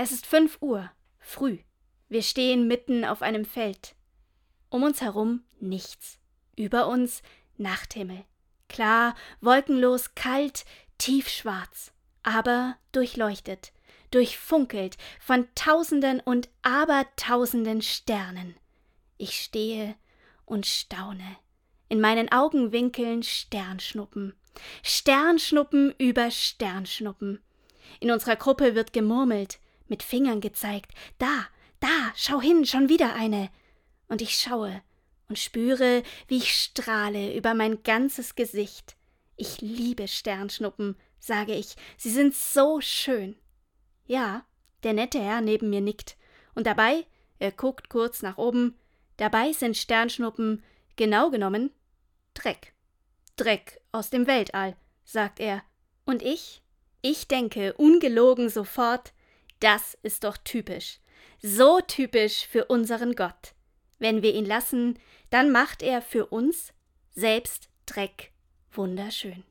Es ist fünf Uhr, früh. Wir stehen mitten auf einem Feld. Um uns herum nichts. Über uns Nachthimmel. Klar, wolkenlos, kalt, tiefschwarz, aber durchleuchtet, durchfunkelt von Tausenden und Abertausenden Sternen. Ich stehe und staune. In meinen Augenwinkeln Sternschnuppen. Sternschnuppen über Sternschnuppen. In unserer Gruppe wird gemurmelt, mit Fingern gezeigt. Da, da, schau hin, schon wieder eine. Und ich schaue und spüre, wie ich strahle über mein ganzes Gesicht. Ich liebe Sternschnuppen, sage ich, sie sind so schön. Ja, der nette Herr neben mir nickt. Und dabei, er guckt kurz nach oben, dabei sind Sternschnuppen, genau genommen, Dreck. Dreck aus dem Weltall, sagt er. Und ich? Ich denke ungelogen sofort, das ist doch typisch. So typisch für unseren Gott. Wenn wir ihn lassen, dann macht er für uns selbst Dreck wunderschön.